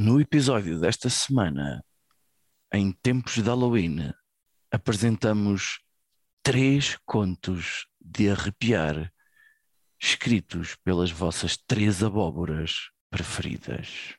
No episódio desta semana, em tempos de Halloween, apresentamos três contos de arrepiar, escritos pelas vossas três abóboras preferidas.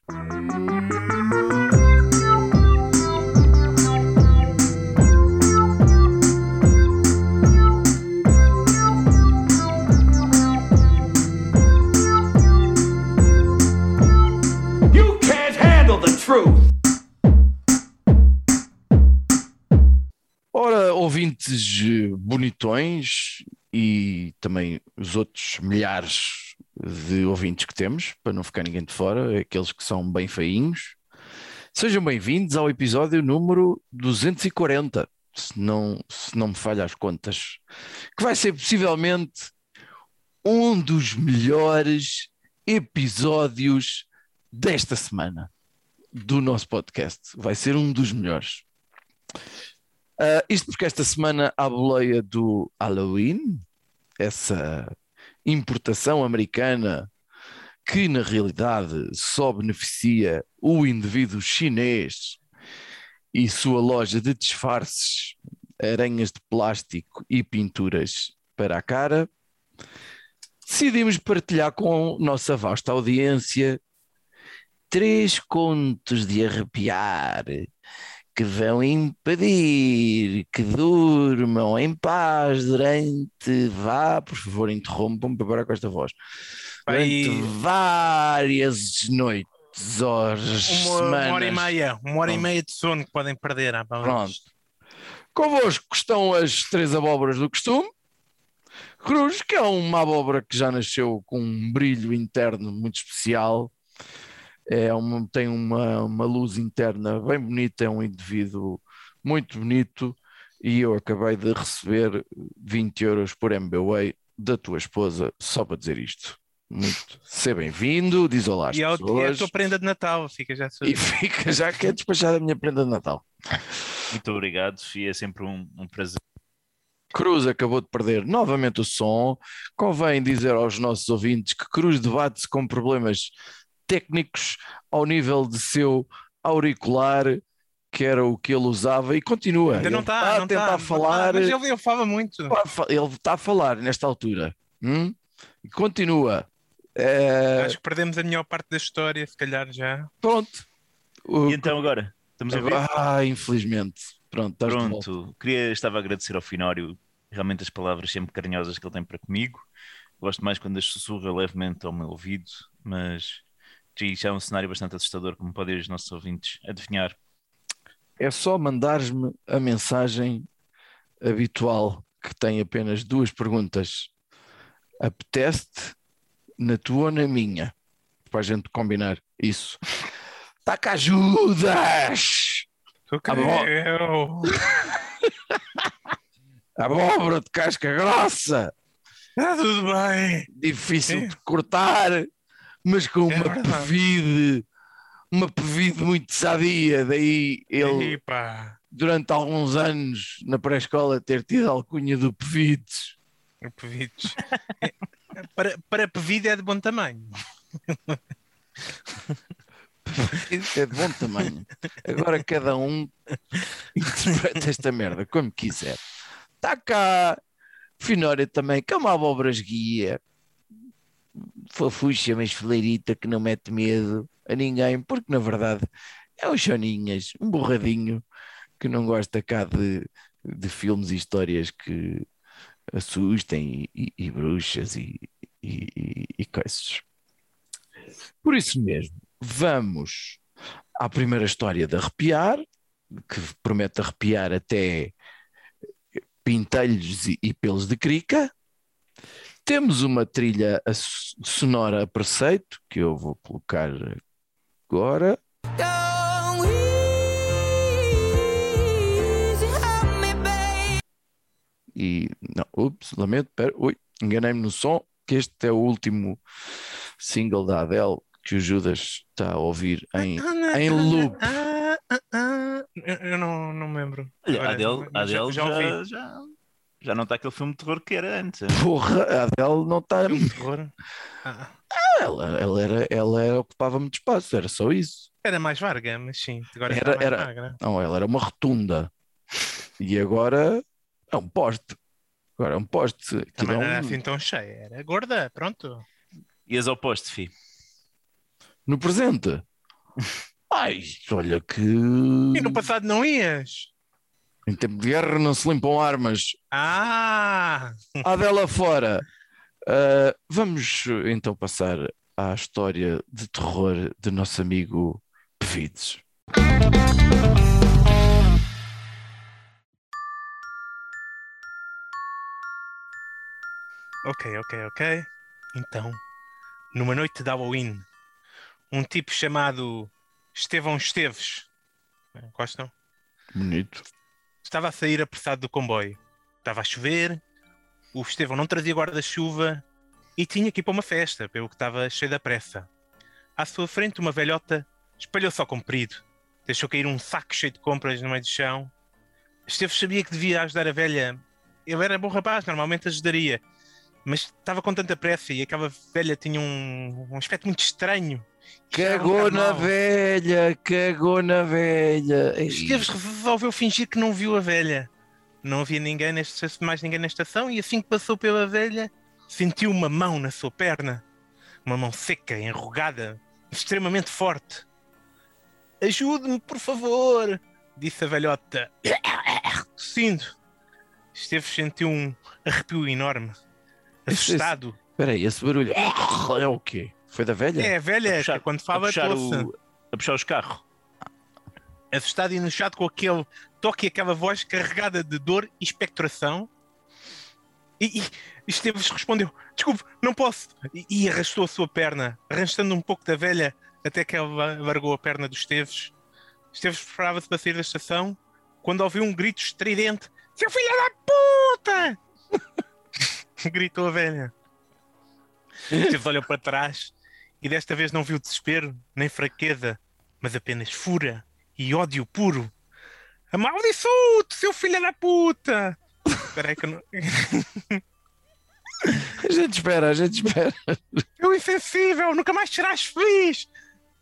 Eh, bonitões e também os outros milhares de ouvintes que temos, para não ficar ninguém de fora, aqueles que são bem feinhos, sejam bem-vindos ao episódio número 240, se não, se não me falha as contas, que vai ser possivelmente um dos melhores episódios desta semana do nosso podcast. Vai ser um dos melhores. Ah, isto porque esta semana a boleia do Halloween, essa importação americana que na realidade só beneficia o indivíduo chinês e sua loja de disfarces, aranhas de plástico e pinturas para a cara. Decidimos partilhar com nossa vasta audiência três contos de arrepiar que vão impedir que durmam em paz durante, vá, por favor, interrompam-me parar com esta voz, Aí, durante várias noites, horas, uma, semanas. uma hora e meia, uma hora e Pronto. meia de sono que podem perder. ah, Pronto. Convosco estão as três abóboras do costume. Cruz, que é uma abóbora que já nasceu com um brilho interno muito especial. É uma, tem uma, uma luz interna bem bonita, é um indivíduo muito bonito. E eu acabei de receber 20 euros por MBWay da tua esposa, só para dizer isto. Muito. Seja bem-vindo, diz olá às E é, o- é a pessoas. tua prenda de Natal, fica já E fica já que é despachada a minha prenda de Natal. Muito obrigado, Sofia. É sempre um, um prazer. Cruz acabou de perder novamente o som. Convém dizer aos nossos ouvintes que Cruz debate-se com problemas técnicos ao nível de seu auricular, que era o que ele usava, e continua. Ainda não está, a não tentar está. falar. Mas ele, ele fala muito. Ele está a falar nesta altura. Hum? E continua. É, Acho que perdemos a melhor parte da história, se calhar já. Pronto. O- E então agora? Estamos a ver? Ah, infelizmente. Pronto. Pronto. Queria, estava a agradecer ao Finório realmente as palavras sempre carinhosas que ele tem para comigo. Gosto mais quando as sussurra levemente ao meu ouvido, mas isto é um cenário bastante assustador, como podem os nossos ouvintes adivinhar. é só mandares-me a mensagem habitual que tem apenas duas perguntas. Apetece-te na tua ou na minha? Para a gente combinar isso. Tá que ajudas! Bom. eu. Abóbora de casca grossa, Está tudo bem. difícil É. de cortar, mas com É uma verdade. pevide, uma pevide muito sadia. Daí ele, Epá, durante alguns anos na pré-escola, ter tido a alcunha do Pevides. o Pevides. É, para, para Pevide é de bom tamanho. É de bom tamanho. Agora cada um interpreta esta merda como quiser. Está cá Finória também, que é uma abóbora guia. Fofucha, mas fileirita que não mete medo a ninguém, porque na verdade é um choninhas, um borradinho que não gosta cá de, de filmes e histórias que assustem e, e- e bruxas e, e, e- coisas. Por isso mesmo, vamos à primeira história de arrepiar, que promete arrepiar até pintelhos e pelos de crica. Temos uma trilha sonora a preceito, que eu vou colocar agora. E não, ups, lamento, pera, ui, enganei-me no som, que este é o último single da Adele que o Judas está a ouvir em, em loop. Ah, ah, ah. Eu eu não, não me lembro. Olha, Adele, Adele já, ouvi. já, Já não está aquele filme de terror que era antes. Porra, a Adele não está. Filme de terror. Ah, Ela, ela, era, ela era, ocupava muito espaço, era só isso. era mais varga, mas sim. Agora Era- mais era- magra. Não, ela era uma rotunda. E agora é um poste. Agora é um poste. Também é não era um- assim tão cheia. Era gorda, pronto. E as opostas, fi. No presente. Ai, olha que. E no passado não ias? Em tempo de guerra não se limpam armas. Ah! A dela fora. Ah, vamos então passar à história de terror do nosso amigo Pevides. Ok, ok, ok. Então, numa noite de Halloween, um tipo chamado Estevão Esteves, gostam? Bonito. Estava a sair apressado do comboio. Estava a chover, o Estevão não trazia guarda-chuva e tinha que ir para uma festa, pelo que estava cheio da pressa. À sua frente, uma velhota espalhou-se ao comprido, deixou cair um saco cheio de compras no meio do chão. Esteves sabia que devia ajudar a velha. Ele era bom rapaz, normalmente ajudaria, mas estava com tanta pressa e aquela velha tinha um, um aspecto muito estranho. Cagou na velha, cagou na velha. Esteves resolveu fingir que não viu a velha. Não havia ninguém nesta, mais ninguém na estação e assim que passou pela velha, sentiu uma mão na sua perna. Uma mão seca, enrugada, extremamente forte. Ajude-me, por favor, disse a velhota, tossindo. Esteves sentiu um arrepio enorme. Assustado. Espera aí, esse barulho é o quê? Foi da velha? É a velha, puxar- que quando A fala puxar, tosse. o, a puxar os carros. assustado e enojado com aquele toque e aquela voz carregada de dor e expectoração. E, e Esteves respondeu: Desculpe, não posso. E, e arrastou a sua perna, arrastando um pouco da velha até que ela largou a perna do Esteves. Esteves preparava-se para sair da estação quando ouviu um grito estridente: Seu filho da puta! Gritou a velha. Esteves olhou para trás e desta vez não viu desespero nem fraqueza, mas apenas fúria e ódio puro. Amaldiçoado, seu filho da puta! Espera aí que eu não... A gente espera, a gente espera. Eu insensível, nunca mais serás feliz!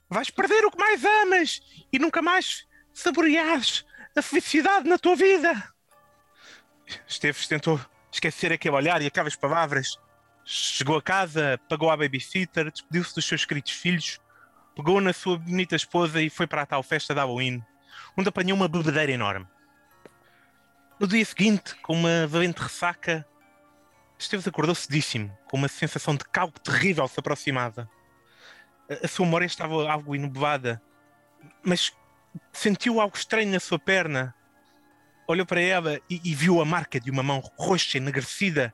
Vais perder o que mais amas e nunca mais saboreares a felicidade na tua vida! Esteves tentou esquecer aquele olhar e aquelas palavras. Chegou a casa, pagou à babysitter, despediu-se dos seus queridos filhos, pegou na sua bonita esposa e foi para a tal festa de Halloween, onde apanhou uma bebedeira enorme. No dia seguinte, com uma valente ressaca, Esteves acordou cedíssimo, com uma sensação de algo terrível se aproximava. A, a sua memória estava algo inublada, mas sentiu algo estranho na sua perna. Olhou para ela e, e viu a marca de uma mão roxa, enegrecida,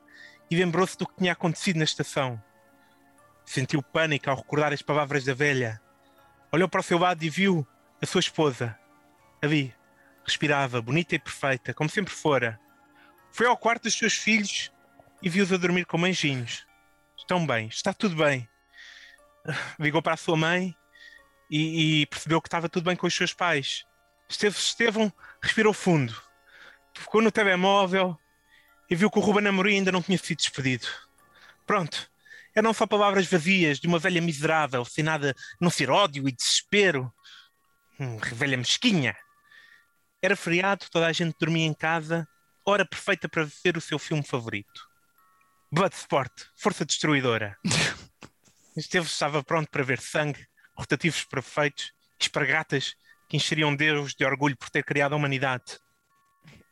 e lembrou-se do que tinha acontecido na estação. Sentiu pânico ao recordar as palavras da velha. Olhou para o seu lado e viu a sua esposa. Ali, respirava, bonita e perfeita, como sempre fora. Foi ao quarto dos seus filhos e viu-os a dormir como anjinhos. Estão bem, está tudo bem. Ligou para a sua mãe e, e percebeu que estava tudo bem com os seus pais. Esteve, Estevão respirou fundo, ficou no telemóvel e viu que o Ruben Amorim ainda não tinha sido despedido. Pronto, eram só palavras vazias de uma velha miserável, sem nada, não ser ódio e desespero. Hum, velha mesquinha. Era feriado, toda a gente dormia em casa, hora perfeita para ver o seu filme favorito. Bloodsport, Força Destruidora. Esteve estava pronto para ver sangue, rotativos perfeitos, espargatas que encheriam Deus de orgulho por ter criado a humanidade.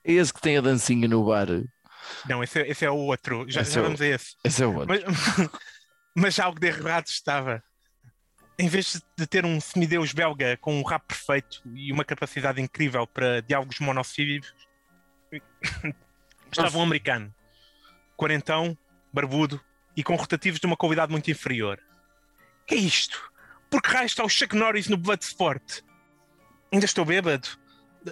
É esse que tem a dancinha no bar. Não, esse é, esse é o outro. Já, Esse já é o- vamos a esse. Esse é o outro. Mas, mas algo de errado estava. Em vez de ter um semideus belga com um rap perfeito e uma capacidade incrível para diálogos monossílabos, estava um americano, quarentão, barbudo e com rotativos de uma qualidade muito inferior. Que é isto? Por que raio está o Chuck Norris no Bloodsport? Ainda estou bêbado?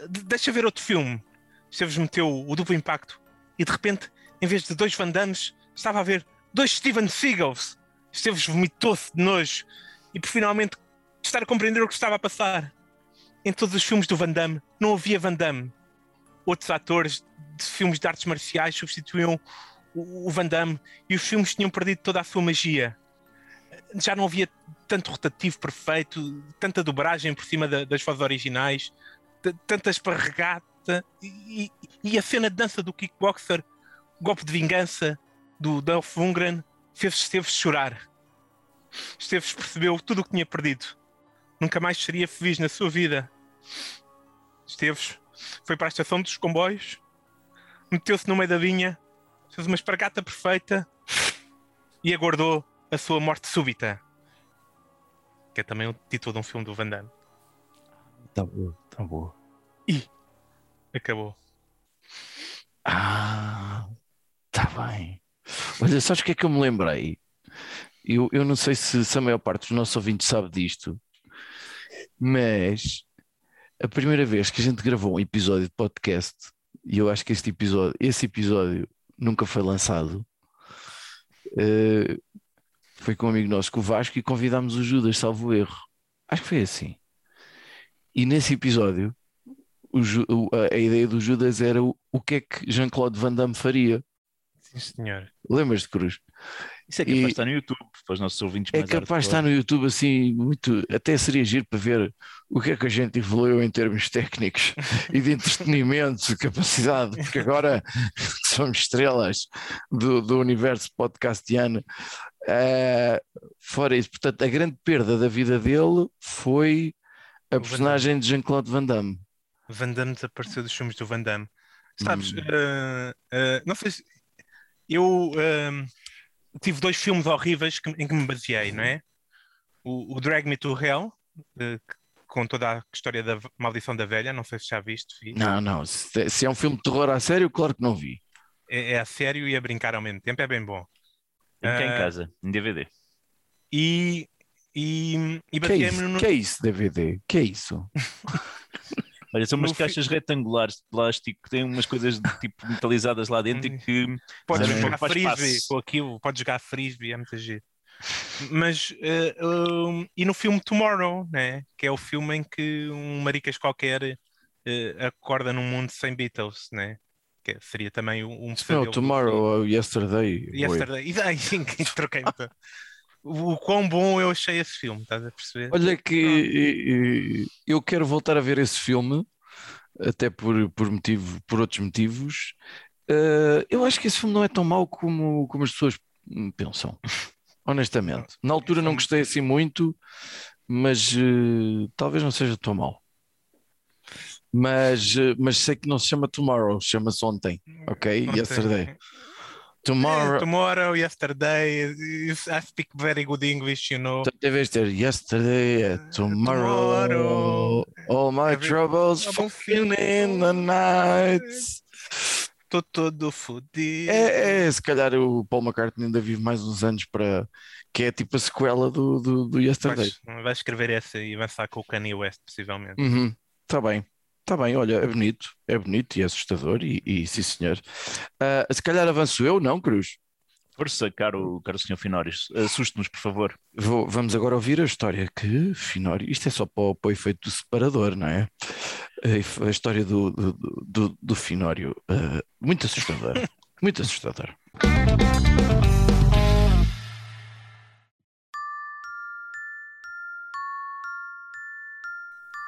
De- deixa ver outro filme. Esteves meteu o duplo impacto e de repente, em vez de dois Van Dammes, estava a ver dois Steven Seagals. Esteves vomitou-se de nojo e por finalmente estar a compreender o que estava a passar. Em todos os filmes do Van Damme não havia Van Damme. outros atores de filmes de artes marciais substituíam o, Van Damme e os filmes tinham perdido toda a sua magia. Já não havia tanto rotativo perfeito, tanta dobragem por cima da- das vozes originais, tanta esparregata e, e a cena de dança do kickboxer, golpe de vingança do Dolph Lundgren, fez Esteves chorar. Esteves percebeu tudo o que tinha perdido. Nunca mais seria feliz na sua vida. Esteves foi para a estação dos comboios, meteu-se no meio da vinha, fez uma espargata perfeita e aguardou a sua morte súbita. Que é também o título de um filme do Van Damme. Tá boa, tá boa. Acabou. Ah, tá bem. Olha, sabes o que é que eu me lembrei? Eu, eu não sei se, se a maior parte dos nossos ouvintes sabe disto, mas a primeira vez que a gente gravou um episódio de podcast, e eu acho que este episódio, esse episódio nunca foi lançado, eh, foi com um amigo nosso, com o Vasco, e convidámos o Judas, salvo erro. Acho que foi assim. E nesse episódio, o a, a ideia do Judas era o, o que é que Jean-Claude Van Damme faria. Sim, senhor. Lembras de Cruz? Isso é capaz E- de estar no YouTube, para os nossos ouvintes É mais capaz de estar no YouTube assim, muito. Até seria giro para ver o que é que a gente evoluiu em termos técnicos e de entretenimento, de capacidade, porque agora somos estrelas do, do universo podcastiano. Eh, fora isso, portanto, a grande perda da vida dele foi a personagem de Jean-Claude Van Damme. Van Damme desapareceu dos filmes do Van Damme. Sabes, Hum. eh, eh, não sei se. Eu eh, tive dois filmes horríveis que- em que me baseei, não é? O, o Drag Me to Hell, eh, com toda a história da maldição da velha, não sei se já viste, vi. Não, não, se, se é um filme de terror a sério, claro que não vi. É, é a sério e a brincar ao mesmo tempo, é bem bom. Tem em Ah, casa, em DVD. E, e, e Que é baseei-me isso? no. Que é isso, DVD? Que é isso? Olha, são umas no fi- caixas retangulares de plástico que têm umas coisas de tipo metalizadas lá dentro e que Podes Ah, jogar faz frisbee com aquilo, podes jogar frisbee, é muito giro. Mas, eh, um, e no filme Tomorrow, né? que é o filme em que um maricas qualquer eh, acorda num mundo sem Beatles, né? que seria também um, um Não, do Tomorrow ou Yesterday. Yesterday. E daí, troquei -me. O quão bom eu achei esse filme, estás a perceber? Olha que eu quero voltar a ver esse filme, até por, por motivo, por outros motivos. Eh, eu acho que esse filme não é tão mau como, como as pessoas pensam, honestamente. Na altura não gostei assim muito, mas eh, talvez não seja tão mau. Mas, eh, mas sei que não se chama Tomorrow, chama-se ontem, ok? Ontem. Yesterday. Eh, Tomorrow. Tomorrow, yesterday, I speak very good English, you know. Então, em vez de ter yesterday, é tomorrow. Tomorrow. All my Every- troubles Trouble fucking in the night. Estou todo fodido. É, é, se calhar o Paul McCartney ainda vive mais uns anos para. que é tipo a sequela do, do, do Yesterday. Vais, vais escrever essa e avançar com o Kanye West, possivelmente. Uhum, tá bem. Tá bem, olha, é bonito, é bonito e é assustador, e, e sim senhor. Ah, se calhar avanço eu, não, Cruz? Força, caro, caro senhor Finórios, assuste-nos, por favor. Vou- vamos agora ouvir a história que Finório, isto é só para, o- para o efeito do separador, não é? A, a história do, do, do, do Finório, ah, muito assustadora, muito assustadora.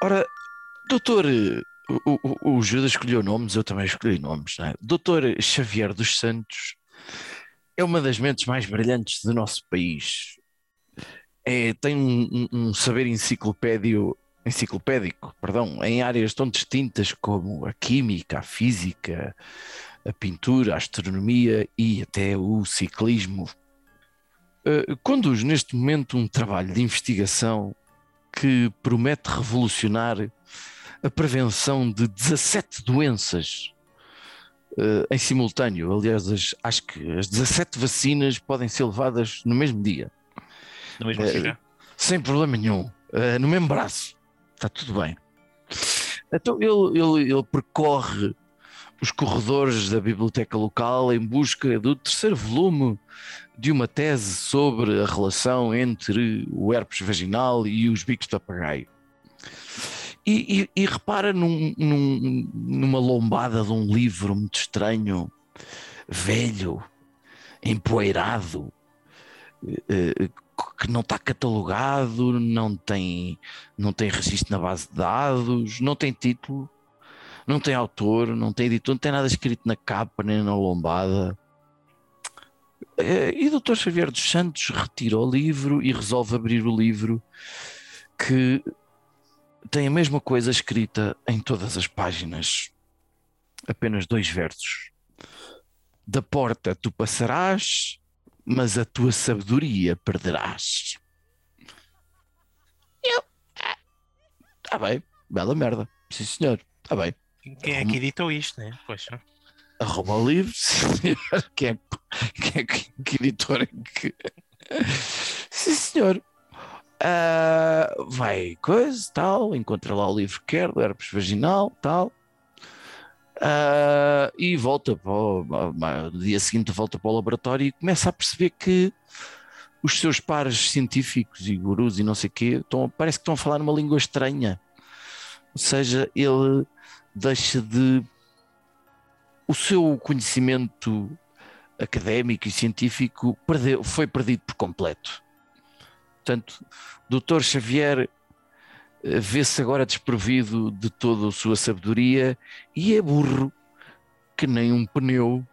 Ora, doutor, o, o, o Judas escolheu nomes, eu também escolhi nomes, não é? Doutor Xavier dos Santos é uma das mentes mais brilhantes do nosso país. É, tem um, um- saber enciclopédio, enciclopédico perdão, em áreas tão distintas como a química, a física, a pintura, a astronomia e até o ciclismo. Eh, conduz neste momento um trabalho de investigação que promete revolucionar a prevenção de 17 doenças eh, em simultâneo. Aliás, as- acho que as 17 vacinas podem ser levadas no mesmo dia, No mesmo É, sítio. sem problema nenhum, eh, no mesmo braço. Está tudo bem. Então ele, ele, ele percorre os corredores da biblioteca local em busca do terceiro volume de uma tese sobre a relação entre o herpes vaginal e os bicos de papagaio. E, e- e repara num- num- numa lombada de um livro muito estranho, velho, empoeirado, eh, eh, que não está catalogado, não tem, não tem registro na base de dados, não tem título, não tem autor, não tem editor, não tem nada escrito na capa nem na lombada. Eh, E o Dr. Xavier dos Santos retira o livro e resolve abrir o livro que tem a mesma coisa escrita em todas as páginas, apenas dois versos. Da porta tu passarás, mas a tua sabedoria perderás. Eu. Está bem, bela merda. Sim, senhor. Está bem. Quem é que editou isto, né? Poxa. Arroba o livro. senhor. Quem é, que- quem é que, editor é que. Sim, senhor. Ah, vai, coisa, tal. Encontra lá o livro que quer, herpes vaginal, tal. Ah, e volta para o, no dia seguinte volta para o laboratório e começa a perceber que os seus pares científicos e gurus e não sei o quê estão, parece que estão a falar numa língua estranha. Ou seja, ele deixa de. O seu conhecimento académico e científico perdeu, foi perdido por completo. Portanto, Dr. Xavier eh, vê-se agora desprovido de toda a sua sabedoria e é burro que nem um pneu.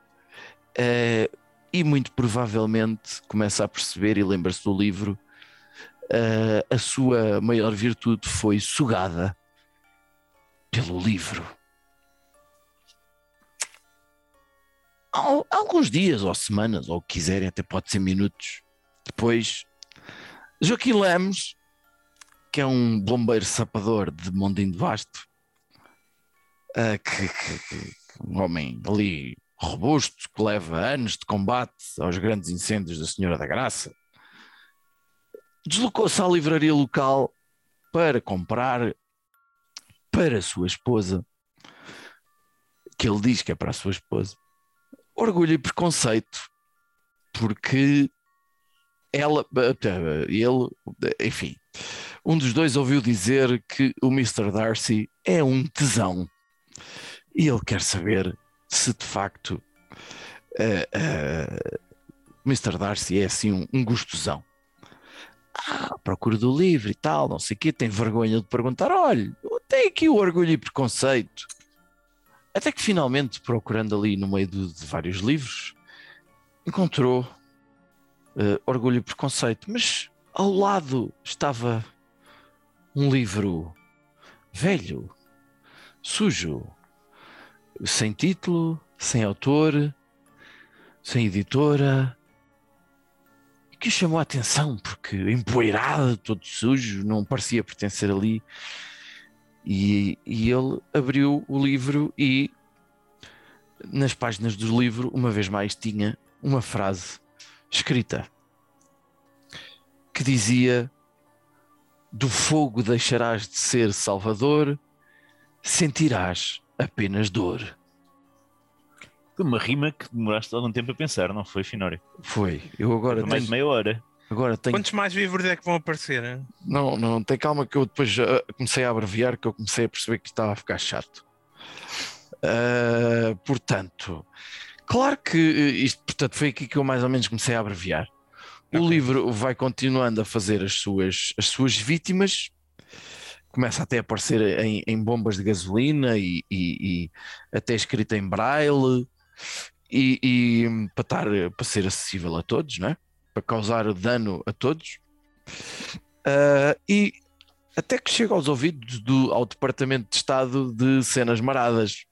eh, e muito provavelmente começa a perceber e lembra-se do livro. eh, a sua maior virtude foi sugada pelo livro. Al- Alguns dias ou semanas, ou o que quiserem, até pode ser minutos depois, Joaquim Lemos, que é um bombeiro sapador de Mondinho de Basto, ah, que, que- que- um homem ali robusto, que leva anos de combate aos grandes incêndios da Senhora da Graça, deslocou-se à livraria local para comprar para a sua esposa, que ele diz que é para a sua esposa, orgulho e preconceito, porque ela, ele, enfim, um dos dois ouviu dizer que o Mr. Darcy é um tesão e ele quer saber se de facto eh, eh, Mr. Darcy é assim um, um gostosão. Ah, procura do livro e tal, não sei o quê, tem vergonha de perguntar: olha, tem aqui o orgulho e preconceito. Até que finalmente, procurando ali no meio de, de vários livros, encontrou eh, Orgulho e Preconceito, mas ao lado estava um livro velho, sujo, sem título, sem autor, sem editora, que chamou a atenção porque empoeirado, todo sujo, não parecia pertencer ali. E, e ele abriu o livro e nas páginas do livro, uma vez mais, tinha uma frase escrita que dizia: Do fogo deixarás de ser salvador, sentirás apenas dor. Uma rima que demoraste algum tempo a pensar, não foi, Finório? Foi. Eu agora mais de meia hora. agora tenho Quantos mais livros é que vão aparecer? hein? Não, não, tem calma que eu depois ah, comecei a abreviar, que eu comecei a perceber que estava a ficar chato. Ah, portanto, claro que eh, isto portanto, foi aqui que eu mais ou menos comecei a abreviar. O Ok. livro vai continuando a fazer as suas, as suas vítimas, começa até a aparecer em, em bombas de gasolina e, e- e até escrito em braille, e, e, hum, para, estar, para ser acessível a todos, não é? para causar dano a todos. Ah, e até que chega aos ouvidos do, ao Departamento de Estado de Cenas Maradas.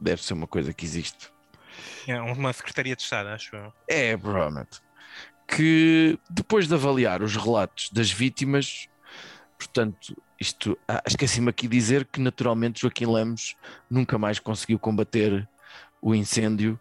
Deve ser uma coisa que existe. É uma Secretaria de Estado, acho eu. É, provavelmente. Que depois de avaliar os relatos das vítimas, portanto, isto ah, esqueci-me aqui de dizer que naturalmente Joaquim Lemos nunca mais conseguiu combater o incêndio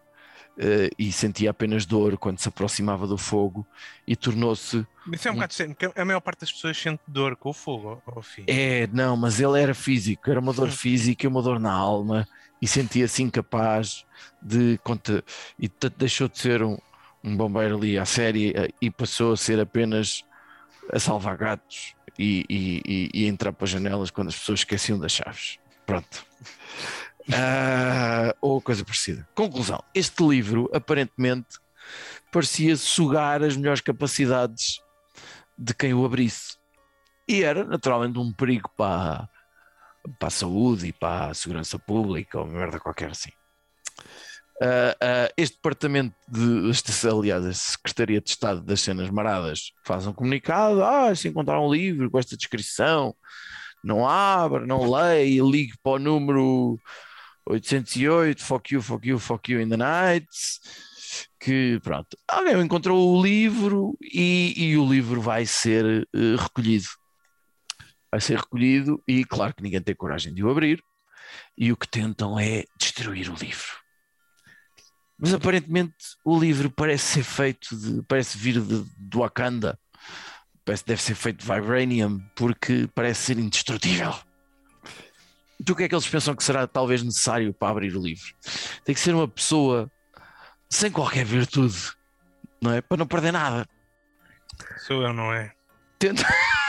eh, e sentia apenas dor quando se aproximava do fogo e tornou-se Isso é um bocado estranho, porque a maior parte das pessoas sente dor com o fogo, ao fim. É, não, mas ele era físico, era uma dor física e uma dor na alma e sentia-se incapaz de conta e portanto, deixou de ser um, um bombeiro ali à série eh, e passou a ser apenas a salvar gatos e, e, e- e entrar para as janelas quando as pessoas esqueciam das chaves. Pronto. Ah, ou coisa parecida. Conclusão: este livro aparentemente parecia sugar as melhores capacidades de quem o abrisse. E era naturalmente um perigo para, para a saúde e para a segurança pública ou uma merda qualquer assim. Ah, ah, este departamento de, este, aliás, a Secretaria de Estado das Cenas Maradas faz um comunicado: ah, se encontrar um livro com esta descrição, não abra, não leia, ligue para o número 808, fuck you, fuck you, fuck you in the night. Que pronto, alguém encontrou o livro e, e o livro vai ser eh, recolhido. Vai ser recolhido e, claro, que ninguém tem coragem de o abrir. E o que tentam é destruir o livro. Mas aparentemente o livro parece ser feito de. parece vir de, do Wakanda. Parece deve ser feito de Vibranium, porque parece ser indestrutível. Então o que é que eles pensam que será talvez necessário para abrir o livro? Tem que ser uma pessoa sem qualquer virtude, não é? Para não perder nada. Sou eu, não é? Tenta.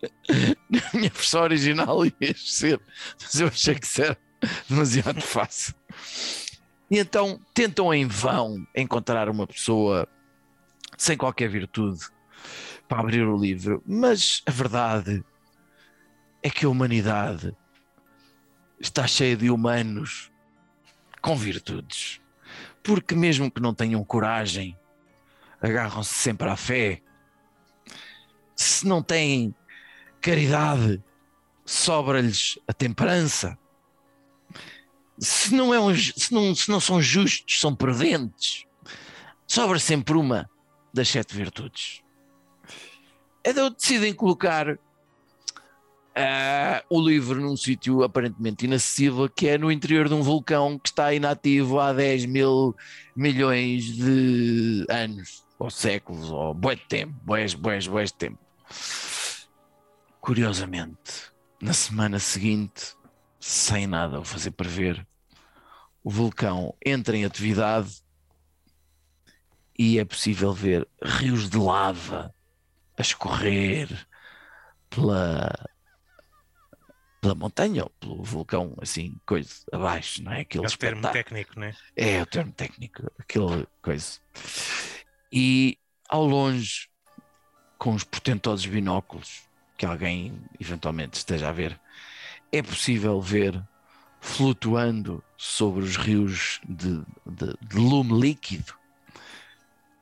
Na minha versão original ia ser, mas eu achei que isso era demasiado fácil. E então tentam em vão encontrar uma pessoa sem qualquer virtude para abrir o livro, mas a verdade é que a humanidade está cheia de humanos com virtudes, porque mesmo que não tenham coragem, agarram-se sempre à fé. Se não têm caridade, sobra-lhes a temperança. Se não, é um, se, não, se não são justos, são prudentes. Sobra sempre uma das sete virtudes. Então decidem colocar ah, o livro num sítio aparentemente inacessível, que é no interior de um vulcão que está inativo há 10 mil milhões de anos, ou séculos, ou bué de tempo, bués, bués, bués de tempo. Curiosamente, na semana seguinte, sem nada a fazer prever, o vulcão entra em atividade e é possível ver rios de lava a escorrer pela, pela montanha ou pelo vulcão, assim, coisa abaixo, não é? Aquele É o termo técnico, né? É o termo técnico, aquela coisa. E ao longe, com os portentosos binóculos que alguém eventualmente esteja a ver, é possível ver flutuando sobre os rios de, de- de lume líquido.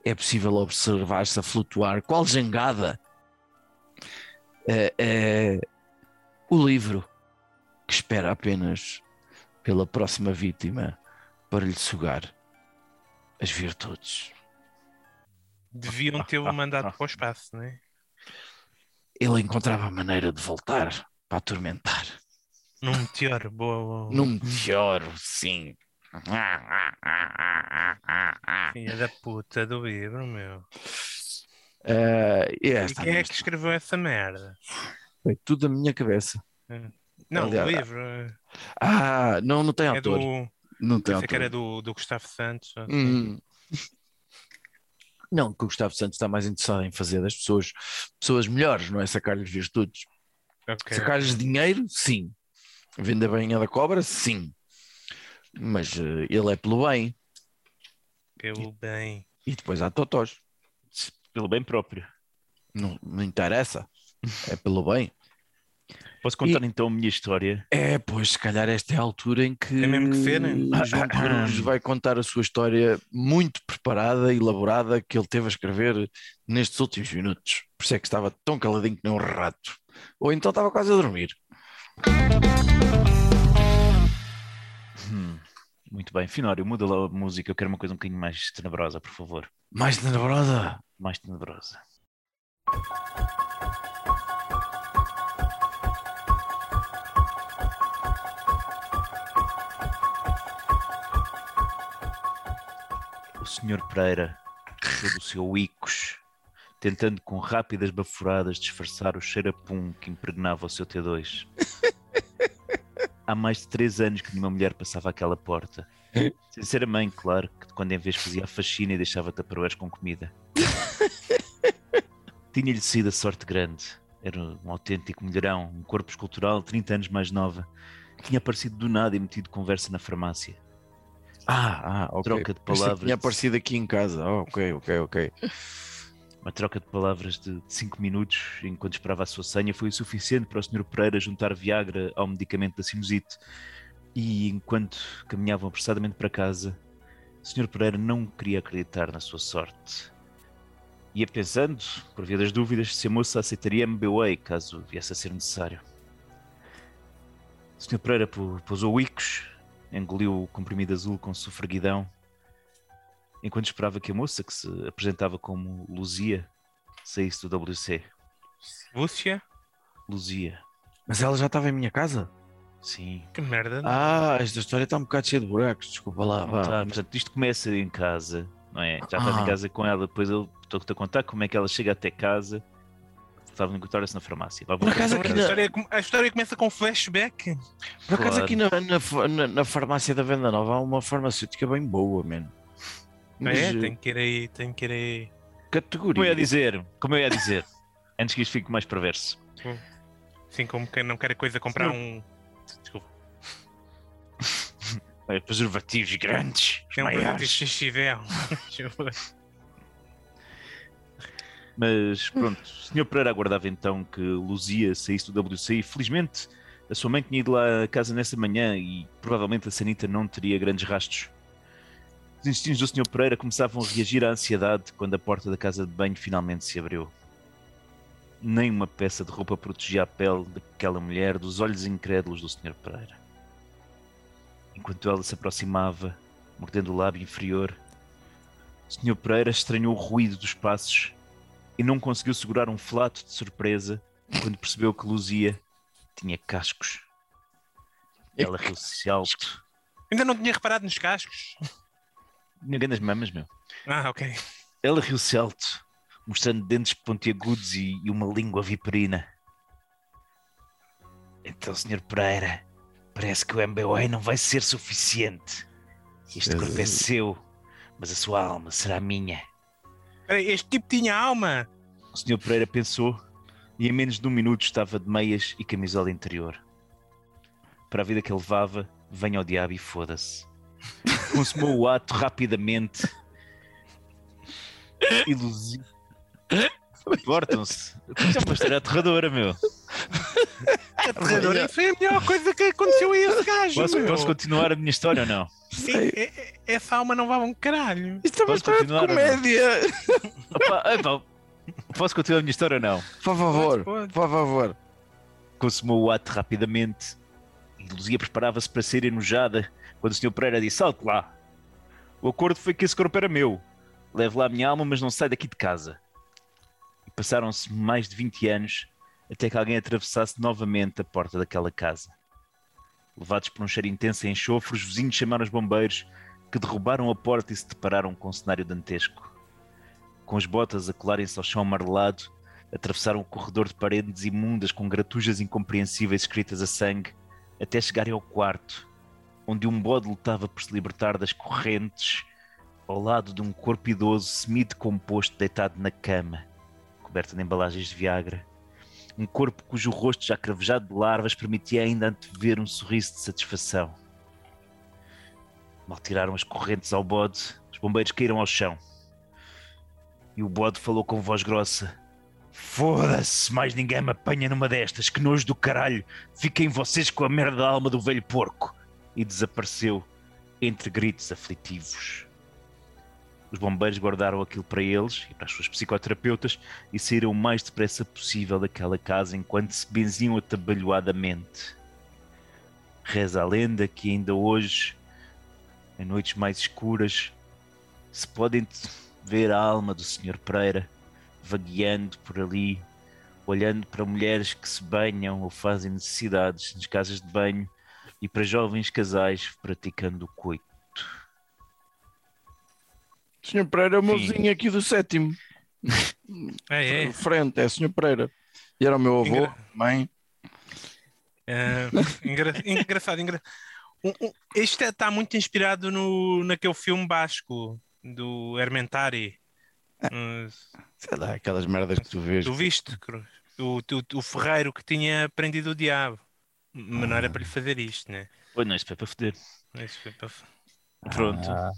É possível observar-se a flutuar, qual jangada, é, é, o livro que espera apenas pela próxima vítima para lhe sugar as virtudes. Deviam tê-lo mandado para o espaço, né? Ele encontrava a maneira de voltar para atormentar. Num meteoro, boa, boa. Num meteoro, sim. Filha da puta do livro, meu. Eh, e E esta quem é que escreveu essa merda? foi tudo da minha cabeça. Não, Aliás, o livro eh, Ah, não, não tem é autor. do. Não tem Pensei que autor. era do, do Gustavo Santos. assim. Hum. Não, que o Gustavo Santos está mais interessado em fazer das pessoas pessoas melhores, não é sacar-lhes virtudes. Ok. Sacar-lhes dinheiro, sim. Vender a bainha da cobra, sim. Mas eh, ele é pelo bem. Pelo bem. E depois há totós. Pelo bem próprio. Não, não interessa. É pelo bem. Posso contar então a minha história? É, pois, se calhar esta é a altura em que Tem mesmo que ser, né? João Cruz vai contar a sua história muito preparada e elaborada que ele teve a escrever nestes últimos minutos. Por isso é que estava tão caladinho que nem um rato. Ou então estava quase a dormir. Hum, muito bem. Finório, muda lá a música. Eu quero uma coisa um bocadinho mais tenebrosa, por favor. Mais tenebrosa. Mais tenebrosa. Sr. Pereira, todo o seu icos, tentando com rápidas baforadas disfarçar o cheiro a pum que impregnava o seu T2. Há mais de três anos que nenhuma mulher passava aquela porta. Sinceramente, claro, que quando em vez fazia a faxina e deixava taparoeiros com comida. Tinha-lhe sido a sorte grande. era um autêntico mulherão, um corpo escultural, 30 anos mais nova. Tinha aparecido do nada e metido conversa na farmácia. Ah, ah, ok. Troca de palavras. Tinha aparecido aqui em casa. Oh, ok, ok, ok. Uma troca de palavras de 5 minutos enquanto esperava a sua senha foi o suficiente para o Sr. Pereira juntar Viagra ao medicamento da sinusite. E enquanto caminhavam apressadamente para casa, o Sr. Pereira não queria acreditar na sua sorte. Ia pensando, por via das dúvidas, se a moça aceitaria MBWay caso viesse a ser necessário. O Sr. Pereira pousou o Icos, engoliu o comprimido azul com sufraguidão enquanto esperava que a moça, que se apresentava como Luzia, saísse do WC. Lúcia? Luzia, Mas ela já estava em minha casa? sim. Que merda. Ah, esta história está um bocado cheia de buracos. Desculpa lá. vá. Tá, portanto, isto começa em casa, não é? Já estás Ah. em casa com ela, depois eu estou-te a contar como é que ela chega até casa. Estava a encontrar-se na farmácia. Por acaso a, aqui história, a história começa com flashback. Por acaso Claro. aqui na, na, na- na farmácia da Venda Nova há uma farmacêutica bem boa, mano. Mas, é, eh, tem que ir aí, tem que ir aí. Categoria. Como eu ia dizer, como eu ia dizer, antes que isto fique mais perverso. Assim como quem não quer coisa comprar um. Desculpa. É, preservativos grandes, Tem um maiores. XXL. Mas pronto, o Sr. Pereira aguardava então que Luzia saísse do WC e felizmente a sua mãe tinha ido lá a casa nessa manhã e provavelmente a Sanita não teria grandes rastros. Os instintos do Sr. Pereira começavam a reagir à ansiedade quando a porta da casa de banho finalmente se abriu. Nem uma peça de roupa protegia a pele daquela mulher dos olhos incrédulos do Sr. Pereira. Enquanto ela se aproximava, mordendo o lábio inferior, o Sr. Pereira estranhou o ruído dos passos e não conseguiu segurar um flato de surpresa quando percebeu que Luzia tinha cascos. Ela riu-se alto. Ainda não tinha reparado nos cascos. Tinha grandes mamas, meu. Ah, ok. Ela riu-se alto, mostrando dentes pontiagudos e, e uma língua viperina. Então, Sr. Pereira, parece que o MBOE não vai ser suficiente. Este corpo é seu, mas a sua alma será minha. Este tipo tinha alma. O Sr. Pereira pensou e em menos de um minuto estava de meias e camisola interior. Para a vida que ele levava, venha ao diabo e foda-se. Consumou o ato rapidamente. Luzia. Cortam-se. Isto é uma história aterradora, meu. Aterrador. Isso foi a melhor coisa que aconteceu a esse gajo. Posso, posso continuar a minha história ou não? Sim, é- é- essa alma não vai um caralho. Isto é uma Posso história de comédia. Opa, epá, posso continuar a minha história ou não? Por favor, Pode, pode. por favor. consumou o ato rapidamente e Luzia preparava-se para ser enojada quando o Sr. Pereira disse: Salte lá. O acordo foi que esse corpo era meu. Levo lá a minha alma, mas não sai daqui de casa. E passaram-se mais de 20 anos até que alguém atravessasse novamente a porta daquela casa. Levados por um cheiro intenso em enxofre, os vizinhos chamaram os bombeiros que derrubaram a porta e se depararam com um cenário dantesco. Com as botas a colarem-se ao chão amarelado, atravessaram o corredor de paredes imundas com gratujas incompreensíveis escritas a sangue, até chegarem ao quarto, onde um bode lutava por se libertar das correntes, ao lado de um corpo idoso semi-decomposto deitado na cama, coberto de embalagens de Viagra. Um corpo cujo rosto já cravejado de larvas permitia ainda antever um sorriso de satisfação. Mal tiraram as correntes ao bode, os bombeiros caíram ao chão. E o bode falou com voz grossa: Foda-se, mais ninguém me apanha numa destas, que nojo do caralho. Fiquem vocês com a merda da alma do velho porco. E desapareceu entre gritos aflitivos. Os bombeiros guardaram aquilo para eles e para as suas psicoterapeutas e saíram o mais depressa possível daquela casa enquanto se benziam atabalhoadamente. Reza a lenda que ainda hoje, em noites mais escuras, se podem ver a alma do Sr. Pereira vagueando por ali, olhando para mulheres que se banham ou fazem necessidades nas casas de banho e para jovens casais praticando o coito. Sr. Pereira é o meu Sim. vizinho aqui do sétimo. É, é. Frente, é Sr. Pereira. E era o meu avô, Engra- mãe. É, engra- engraçado, engra... um, um, Este está muito inspirado no, naquele filme basco do Hermentari. Sei lá, aquelas merdas que tu vês. tu viste, Cruz? o, o, o ferreiro que tinha prendido o diabo. Mas não era para lhe fazer isto, né? Oi, não, isto foi para foder. Isso foi para- Pronto. Ah,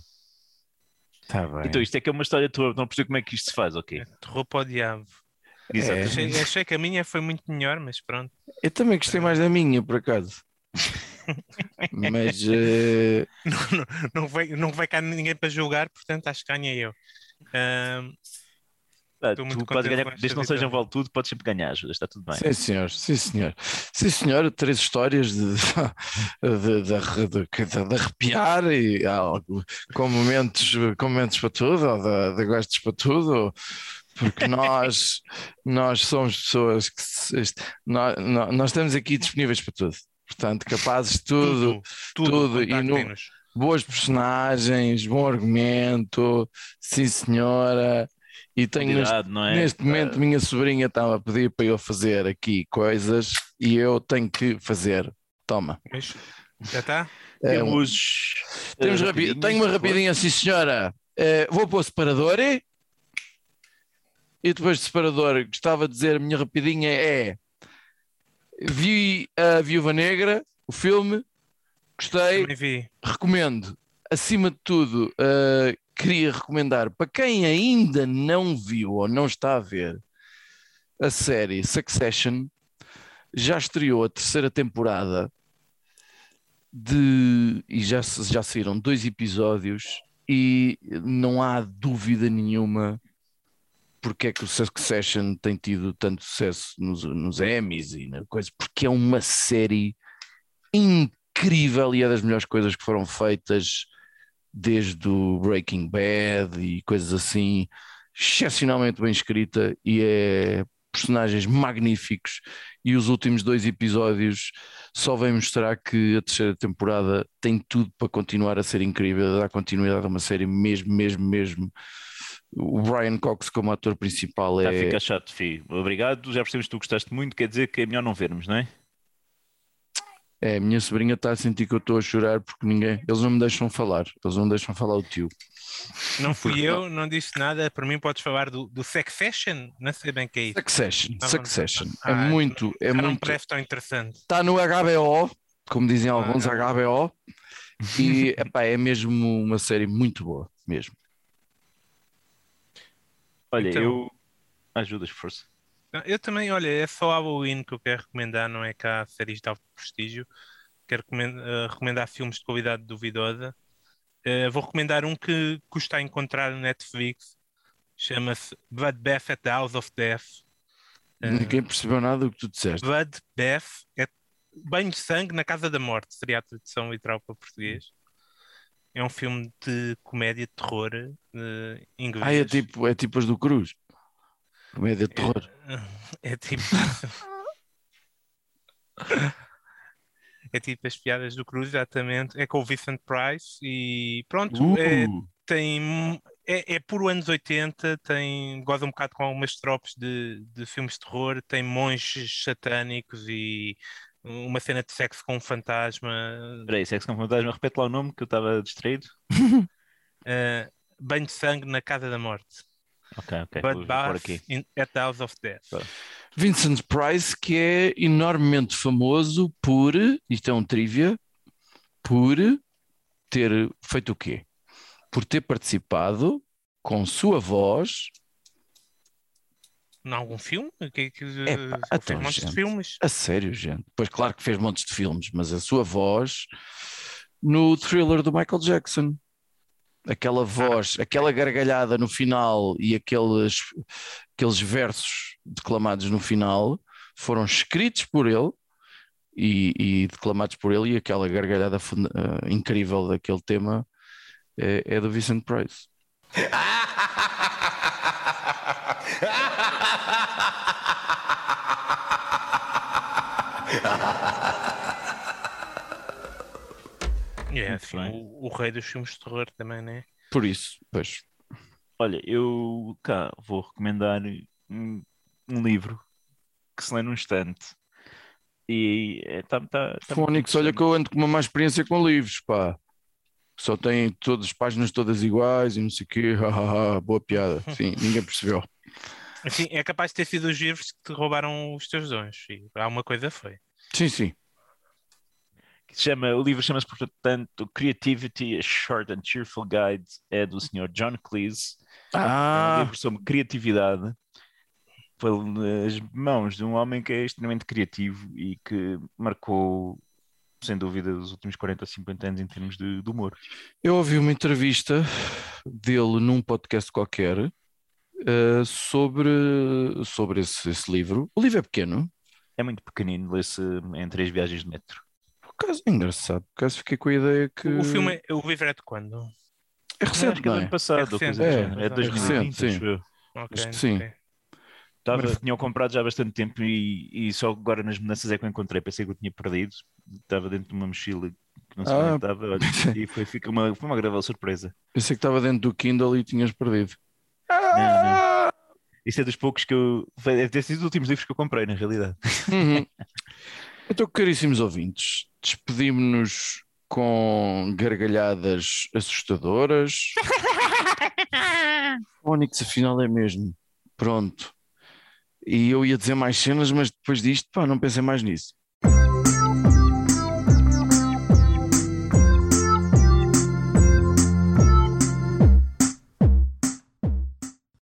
tá bem. Então, isto é que é uma história tua, não percebo como é que isto se faz, ok? Terror para o diabo. Exato. É. Achei, achei que a minha foi muito melhor, mas pronto. Eu também gostei mais da minha, por acaso. Mas eh, Não, não, não, vai, não vai cá ninguém para julgar, portanto acho que ganhei eu. Ahm, Ah, tu podes ganhar, desde que não seja um vale tudo, podes sempre ganhar, ajuda, está tudo bem. sim, senhor, sim, senhor. Sim, senhor, três histórias de, de, de, de- de- de arrepiar e algo com momentos, com momentos para tudo, ou de, de gostos para tudo, porque nós, nós somos pessoas que nós, nós, estamos aqui disponíveis para tudo. Portanto, capazes de tudo, tudo, tudo, e no- boas personagens, bom argumento, sim senhora. E tenho neste, Cuidado, é? neste momento, minha sobrinha estava a pedir para eu fazer aqui coisas e eu tenho que fazer. Toma. Já está? É, Temos, temos eh, rapi- tenho uma rapidinha, sim senhora. Eh, vou pôr o separador e e depois de separador, gostava de dizer a minha rapidinha é vi a Viúva Negra, o filme, gostei, recomendo. Acima de tudo, uh, queria recomendar para quem ainda não viu ou não está a ver a série Succession, já estreou a terceira temporada de, e já, já saíram dois episódios e não há dúvida nenhuma porque é que o Succession tem tido tanto sucesso nos, nos Emmys e na coisa, porque é uma série incrível e é das melhores coisas que foram feitas desde o Breaking Bad e coisas assim, excepcionalmente bem escrita e é personagens magníficos e os últimos dois episódios só vêm mostrar que a terceira temporada tem tudo para continuar a ser incrível, a dar continuidade a uma série mesmo, mesmo, mesmo. O Brian Cox como ator principal a é, ficar chato, filho. Obrigado, já percebemos que tu gostaste muito, quer dizer que é melhor não vermos, não é? É minha sobrinha está a sentir que eu estou a chorar porque ninguém, eles não me deixam falar, eles não deixam falar o tio. Não fui eu, não disse nada. Para mim, podes falar do, do Succession? Não sei bem o que é isso. Succession, Ah, Succession. ah, é ah, muito, é me muito. parece tão interessante. Está no HBO, como dizem alguns, Ah. HBO, e epá, é mesmo uma série muito boa, mesmo. Olha, Então- eu. Ajudas, força. Eu também, olha, é só Halloween que eu quero recomendar, não é cá séries de alto prestígio. Quero recomend- eh, recomendar filmes de qualidade duvidosa. Eh, vou recomendar um que custa a encontrar no Netflix. Chama-se Bloodbath at the House of Death. Eh, Ninguém percebeu nada do que tu disseste. Bloodbath é banho de sangue na casa da morte, seria a tradução literal para português. É um filme de comédia de terror eh, inglês. Ah, é tipo, é tipo as do Cruz. Comédia de terror. É tipo. é tipo as piadas do Cruz, exatamente. É com o Vincent Price e pronto, é, Uh, tem, é, é puro anos 80, tem, goza um bocado com algumas tropes de, de filmes de terror, tem monges satânicos e uma cena de sexo com um fantasma. Espera aí, Sexo com Fantasma, repete lá o nome que eu estava distraído. eh, banho de sangue na casa da morte. Ok, ok, Bloodbath aqui. in- at the House of Death. Tá. Vincent Price, que é enormemente famoso por, isto é um trivia, por ter feito o quê? Por ter participado com sua voz Em algum filme? Que, que, Epá, ele fez então, montes de gente. filmes. A sério, gente. Pois claro que fez montes de filmes, mas a sua voz no thriller do Michael Jackson. Aquela voz, aquela gargalhada no final e aqueles, aqueles versos declamados no final foram escritos por ele e, e declamados por ele, e aquela gargalhada eh, incrível daquele tema é, é do Vincent Price. É, assim, o, o rei dos filmes de terror também, né? Por isso, pois. Olha, eu cá vou recomendar um, um livro que se lê num instante. E é, tá, tá, tá Fónix, olha que eu ando com uma má experiência com livros, pá. Só tem todas as páginas todas iguais e não sei o quê. Boa piada. Sim, ninguém percebeu. Assim, é capaz de ter sido os livros que te roubaram os teus dons. E alguma coisa foi. Sim, sim. Que chama, o livro chama-se, portanto, Creativity, a Short and Cheerful Guide, é do Sr. John Cleese. É um Ah, livro sobre criatividade pelas mãos de um homem que é extremamente criativo e que marcou, sem dúvida, os últimos 40 ou 50 anos em termos de, de humor. eu ouvi uma entrevista dele num podcast qualquer eh, sobre, sobre esse, esse livro. O livro é pequeno, É muito pequenino, lê-se em três viagens de metro. Por acaso é engraçado, por acaso fiquei com a ideia que O filme, é- o livro é de quando? é recente, Acho que é do não ano é? passado, É recente, é. É de é 2020, recente, acho sim. eu. Ok, Acho que sim. ok. Estava, Mas- tinham comprado já há bastante tempo e, e só agora nas mudanças é que eu encontrei. Pensei que eu tinha perdido. Estava dentro de uma mochila que não sei Ah. onde estava. olha, e foi, fica uma, foi uma agradável surpresa. Pensei que estava dentro do Kindle e tinhas perdido. não. Isso é dos poucos que eu. foi- Deve ter sido os últimos livros que eu comprei, na realidade. Uhum. Então, caríssimos ouvintes, despedimos-nos com gargalhadas assustadoras. Fónix, afinal é mesmo. Pronto. E eu ia dizer mais cenas, mas depois disto, pá, não pensei mais nisso.